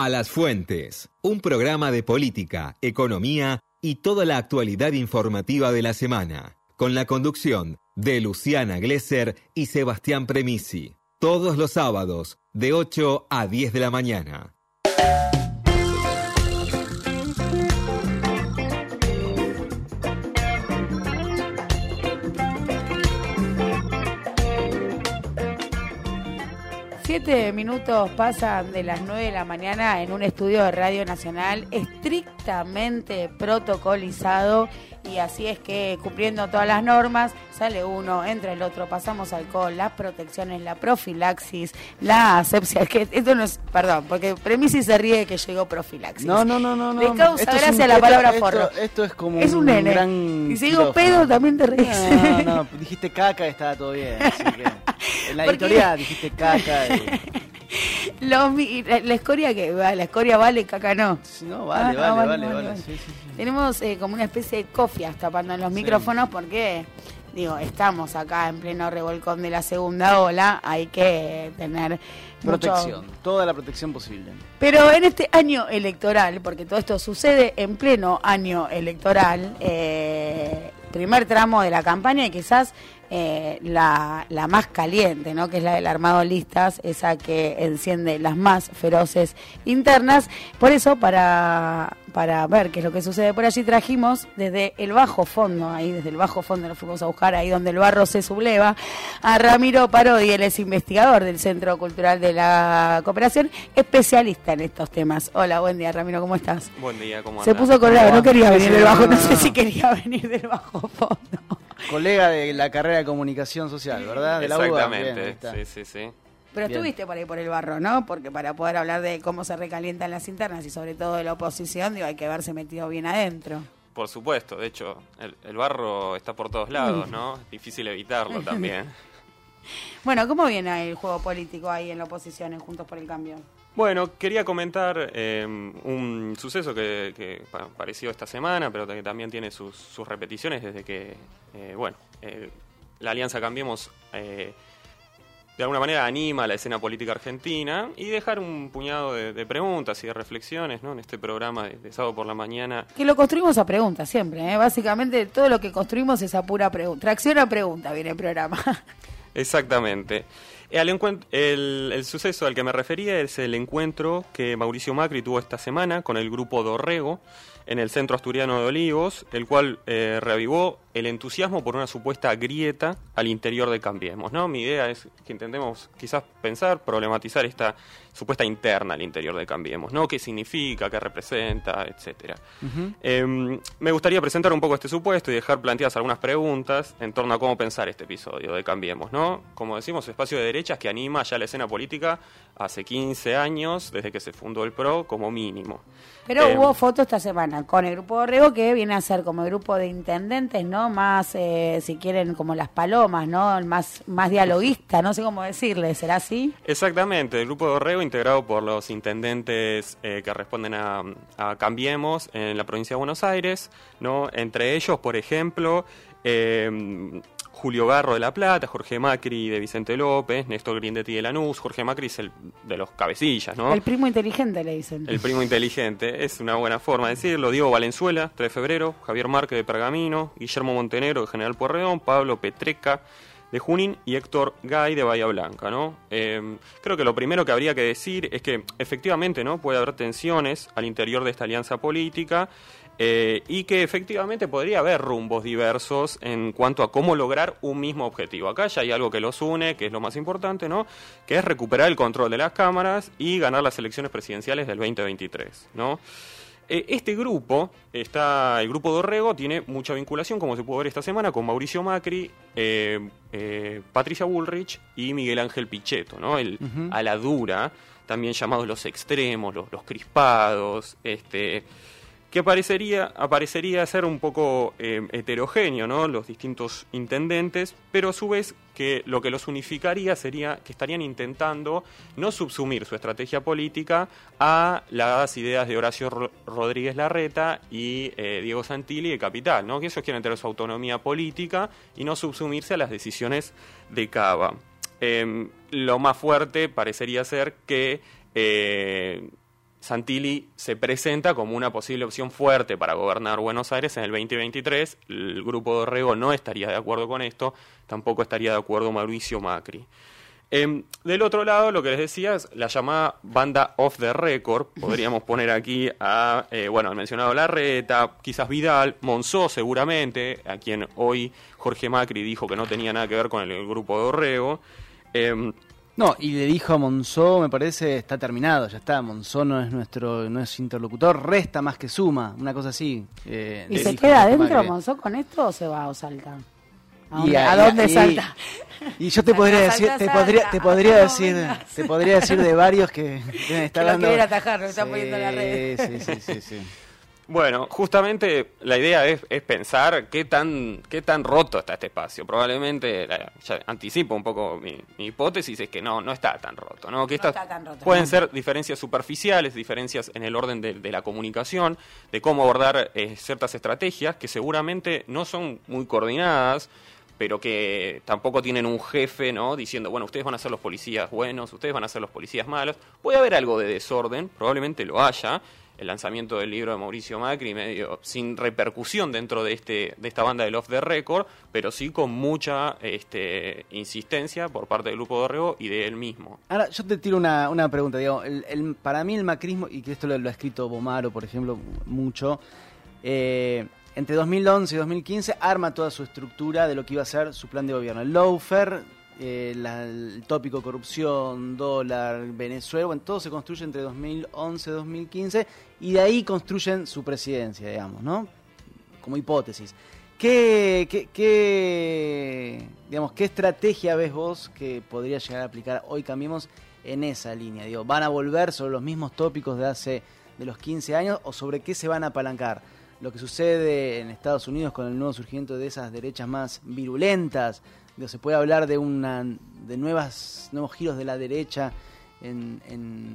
A las Fuentes, un programa de política, economía y toda la actualidad informativa de la semana, con la conducción de Luciana Glesser y Sebastián Premisi, todos los sábados de 8 a 10 de la mañana. Siete minutos pasan de las nueve de la mañana en un estudio de Radio Nacional estrictamente protocolizado y así es que cumpliendo todas las normas sale uno, entra el otro, pasamos alcohol, las protecciones, la profilaxis, la asepsia. que esto no es, perdón, porque Premisi se ríe que llegó profilaxis. No, no, no, no. Le causa gracia la palabra forro. Esto es como es un, gran y si digo pedo también te ríes. No, no, dijiste caca y estaba todo bien. Así que en la editorial dijiste caca. Y... la, escoria que la escoria vale, caca no. No, vale, Ah, vale, vale, vale, vale, vale. vale. Sí, sí, sí. Tenemos eh, como una especie de cofias tapando los micrófonos porque, digo, estamos acá en pleno revolcón de la segunda ola, hay que tener mucho- Protección, toda la protección posible. Pero en este año electoral, porque todo esto sucede en pleno año electoral, eh, primer tramo de la campaña y quizás eh, la, la más caliente, ¿no? que es la del armado listas, esa que enciende las más feroces internas. Por eso, para, para ver qué es lo que sucede por allí, trajimos desde el bajo fondo, ahí desde el bajo fondo lo fuimos a buscar, ahí donde el barro se subleva, a Ramiro Parodi, él es investigador del Centro Cultural de la Cooperación, especialista en estos temas. Hola, buen día Ramiro, ¿cómo estás? Buen día, ¿cómo Se andás? puso colorado, no quería venir del bajo, no sé si quería venir del bajo fondo. Colega de la carrera de comunicación social, ¿verdad? De la UBA. Bien, ahí Exactamente, está. sí, sí, sí. Pero Bien. estuviste por ahí por el barro, ¿no? Porque para poder hablar de cómo se recalientan las internas y sobre todo de la oposición, digo, hay que haberse metido bien adentro. Por supuesto, de hecho, el, el barro está por todos lados, ¿no? Es difícil evitarlo también. Bueno, ¿cómo viene el juego político ahí en la oposición, en Juntos por el Cambio? Bueno, quería comentar eh, un suceso que, que pa- apareció esta semana, pero que también tiene sus, sus repeticiones desde que, eh, bueno, eh, la Alianza Cambiemos eh, de alguna manera anima a la escena política argentina y dejar un puñado de, de preguntas y de reflexiones ¿no? en este programa de, de sábado por la mañana Que lo construimos a preguntas siempre, ¿eh? Básicamente todo lo que construimos es a pura pregunta. Tracción a pregunta viene el programa. Exactamente. El suceso al que me refería es el encuentro que Mauricio Macri tuvo esta semana con el grupo Dorrego en el centro asturiano de Olivos, el cual eh, reavivó el entusiasmo por una supuesta grieta al interior de Cambiemos. ¿no? Mi idea es que intentemos quizás pensar, problematizar esta supuesta interna al interior de Cambiemos, ¿no? ¿Qué significa, qué representa, etcétera? Eh, me gustaría presentar un poco este supuesto y dejar planteadas algunas preguntas en torno a cómo pensar este episodio de Cambiemos, ¿no? Como decimos, espacio de derechas que anima ya la escena política hace 15 años, desde que se fundó el PRO, como mínimo. Pero Eh, hubo fotos esta semana con el grupo Borrego que viene a ser como el grupo de intendentes, ¿no? Más, eh, si quieren, como las palomas, ¿no? Más, más dialoguista, no sé cómo decirle, ¿será así? Exactamente, el grupo de Orrego integrado por los intendentes eh, que responden a, a Cambiemos en la provincia de Buenos Aires, ¿no? Entre ellos, por ejemplo, eh, Julio Garro de La Plata, Jorge Macri de Vicente López, Néstor Grindetti de Lanús, Jorge Macri es el de los cabecillas, ¿no? El primo inteligente, le dicen. El primo inteligente, es una buena forma de decirlo. Diego Valenzuela, 3 de febrero, Javier Márquez de Pergamino, Guillermo Montenegro de General Pueyrredón, Pablo Petreca de Junín y Héctor Gay de Bahía Blanca, ¿no? Eh, creo que lo primero que habría que decir es que efectivamente, ¿no? Puede haber tensiones al interior de esta alianza política eh, y que efectivamente podría haber rumbos diversos en cuanto a cómo lograr un mismo objetivo. Acá ya hay algo que los une, que es lo más importante, ¿no? Que es recuperar el control de las cámaras y ganar las elecciones presidenciales del 2023, ¿no? Eh, Este grupo, está, el grupo Dorrego, tiene mucha vinculación, como se pudo ver esta semana, con Mauricio Macri, eh, Patricia Bullrich y Miguel Ángel Pichetto, ¿no? El a la dura, también llamados los extremos, los, los crispados, este, que aparecería, aparecería ser un poco eh, heterogéneo, ¿no? Los distintos intendentes, pero a su vez que lo que los unificaría sería que estarían intentando no subsumir su estrategia política a las ideas de Horacio Ro- Rodríguez Larreta y eh, Diego Santilli de Capital, ¿no? Que ellos quieren tener su autonomía política y no subsumirse a las decisiones de Cava. Eh, lo más fuerte parecería ser que eh, Santilli se presenta como una posible opción fuerte para gobernar Buenos Aires en el 2023. El grupo de Orrego no estaría de acuerdo con esto, tampoco estaría de acuerdo Mauricio Macri. Em, del otro lado, lo que les decía es la llamada banda off the record. Podríamos poner aquí a, eh, bueno, al mencionado Larreta, quizás Vidal, Monzó seguramente, a quien hoy Jorge Macri dijo que no tenía nada que ver con el, grupo de Orrego. Em, no, y le dijo a Monzó, me parece, está terminado, ya está, Monzó no es nuestro, no es interlocutor, resta más que suma, una cosa así. Eh, ¿Y se queda adentro Monzó con esto o se va o salta? ¿A, dónde salta? Y yo te podría decir, te podría, te podría decir, te podría decir de varios que dando. Que atajar, lo está poniendo en la red. Sí, sí, sí, Bueno, justamente la idea es, pensar qué tan, qué tan roto está este espacio. Probablemente, ya anticipo un poco mi, hipótesis, es que no, no está tan roto. ¿no? Que estas pueden ser diferencias superficiales, diferencias en el orden de, la comunicación, de cómo abordar eh, ciertas estrategias que seguramente no son muy coordinadas pero que tampoco tienen un jefe, ¿no? Diciendo, bueno, ustedes van a ser los policías buenos, ustedes van a ser los policías malos. Puede haber algo de desorden, probablemente lo haya. El lanzamiento del libro de Mauricio Macri, medio sin repercusión dentro de este de esta banda del Off the Record, pero sí con mucha este, insistencia por parte del grupo de Orrego y de él mismo. Ahora, yo te tiro una, una pregunta, digo, el, para mí el macrismo, y que esto lo, ha escrito Bomaro, por ejemplo, mucho, eh, entre 2011 y 2015 arma toda su estructura de lo que iba a ser su plan de gobierno. El lawfare, eh, el tópico corrupción, dólar, Venezuela, bueno, todo se construye entre 2011 y 2015 y de ahí construyen su presidencia, digamos, ¿no? Como hipótesis. ¿Qué, digamos, ¿Qué estrategia ves vos que podría llegar a aplicar hoy Cambiemos en esa línea? Digo, ¿Van a volver sobre los mismos tópicos de hace de los 15 años o sobre qué se van a apalancar? Lo que sucede en Estados Unidos con el nuevo surgimiento de esas derechas más virulentas, se puede hablar de una de nuevas nuevos giros de la derecha en,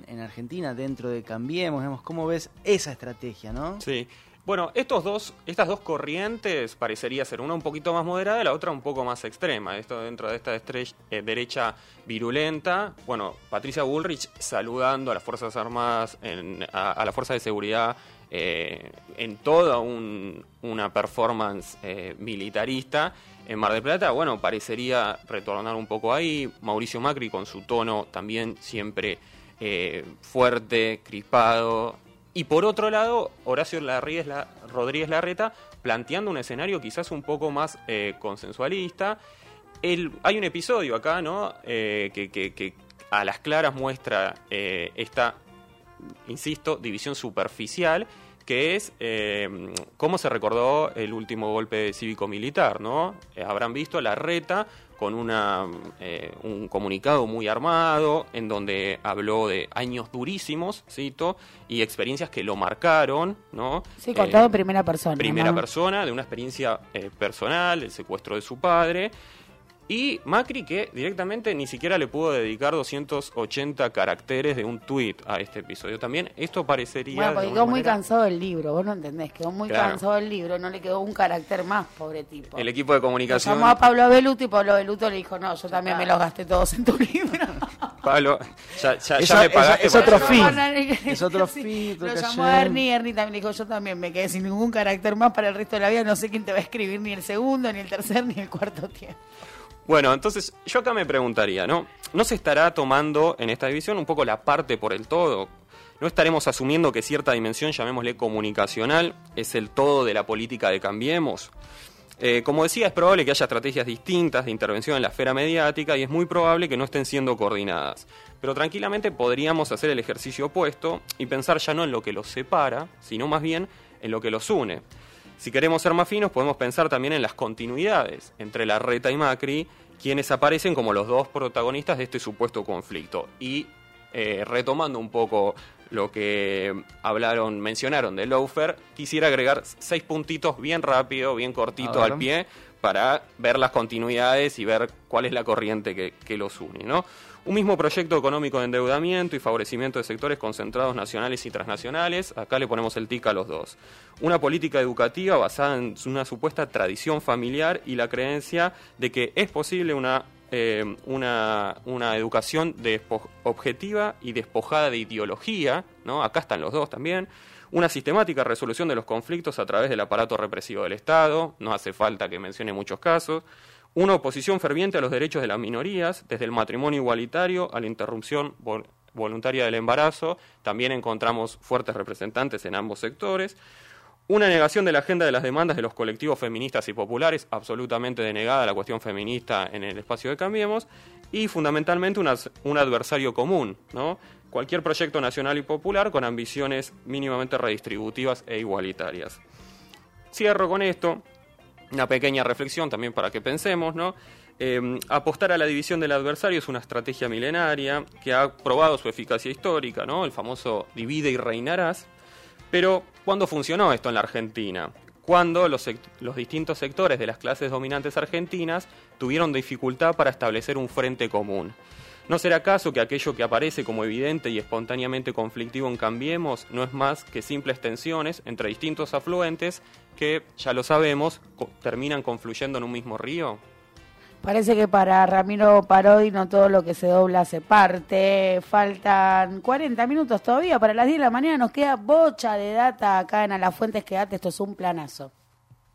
en, Argentina dentro de Cambiemos, ¿cómo ves esa estrategia, no? Sí. Bueno, estos dos, estas dos corrientes parecería ser una un poquito más moderada y la otra un poco más extrema. Esto dentro de esta eh, derecha virulenta. Bueno, Patricia Bullrich saludando a las Fuerzas Armadas, a, a la Fuerza de Seguridad eh, en toda una performance eh, militarista. En Mar del Plata, bueno, parecería retornar un poco ahí. Mauricio Macri con su tono también siempre eh, fuerte, crispado. Y por otro lado, Horacio Rodríguez Larreta planteando un escenario quizás un poco más consensualista. hay un episodio acá, ¿no? que, a las claras muestra esta insisto, división superficial, que es eh, cómo se recordó el último golpe cívico-militar, ¿no? Eh, habrán visto la reta con una, eh, un comunicado muy armado, en donde habló de años durísimos, cito, y experiencias que lo marcaron, ¿no? Sí, contado en primera persona. Primera persona, de una experiencia personal, el secuestro de su padre, y Macri que directamente ni siquiera le pudo dedicar 280 caracteres de un tuit a este episodio. También esto parecería... Bueno, porque quedó muy cansado del libro, vos no entendés, quedó muy cansado del libro, no le quedó un carácter más, pobre tipo. El equipo de comunicación... llamó a Pablo Beluto y Pablo Beluto le dijo, no, yo también me los gasté todos en tu libro. Pablo, ya, ya, me pagaste. Es, otro fin. Es otro fin. Lo llamó a Ernie, Ernie también dijo, yo también me quedé sin ningún carácter más para el resto de la vida, no sé quién te va a escribir ni el segundo, ni el tercer, ni el cuarto tiempo. Bueno, entonces yo acá me preguntaría, ¿no? ¿No se estará tomando en esta división un poco la parte por el todo? ¿No estaremos asumiendo que cierta dimensión, llamémosle comunicacional, es el todo de la política de Cambiemos? Eh, como decía, es probable que haya estrategias distintas de intervención en la esfera mediática y es muy probable que no estén siendo coordinadas. Pero tranquilamente podríamos hacer el ejercicio opuesto y pensar ya no en lo que los separa, sino más bien en lo que los une. Si queremos ser más finos, podemos pensar también en las continuidades entre la Reta y Macri, quienes aparecen como los dos protagonistas de este supuesto conflicto. Y eh, retomando un poco lo que hablaron, mencionaron de Loafer, quisiera agregar seis puntitos bien rápido, bien cortito al pie, para ver las continuidades y ver cuál es la corriente que, los une. Un mismo proyecto económico de endeudamiento y favorecimiento de sectores concentrados nacionales y transnacionales. Acá le ponemos el tic a los dos. Una política educativa basada en una supuesta tradición familiar y la creencia de que es posible una eh, una, una, educación objetiva y despojada de ideología, acá están los dos también, una sistemática resolución de los conflictos a través del aparato represivo del Estado, no hace falta que mencione muchos casos, una oposición ferviente a los derechos de las minorías, desde el matrimonio igualitario a la interrupción voluntaria del embarazo, también encontramos fuertes representantes en ambos sectores, una negación de la agenda de las demandas de los colectivos feministas y populares, absolutamente denegada la cuestión feminista en el espacio de Cambiemos, y fundamentalmente un adversario común, ¿no? Cualquier proyecto nacional y popular con ambiciones mínimamente redistributivas e igualitarias. Cierro con esto, una pequeña reflexión también para que pensemos, ¿no? Eh, apostar a la división del adversario es una estrategia milenaria que ha probado su eficacia histórica, ¿no? El famoso divide y reinarás. Pero, ¿cuándo funcionó esto en la Argentina? Cuando los distintos sectores de las clases dominantes argentinas tuvieron dificultad para establecer un frente común. ¿No será acaso que aquello que aparece como evidente y espontáneamente conflictivo en Cambiemos no es más que simples tensiones entre distintos afluentes que, ya lo sabemos, terminan confluyendo en un mismo río? Parece que para Ramiro Parodi no todo lo que se dobla se parte. Faltan 40 minutos todavía para las 10 de la mañana. Nos queda bocha de data acá en A las Fuentes. Quédate, esto es un planazo.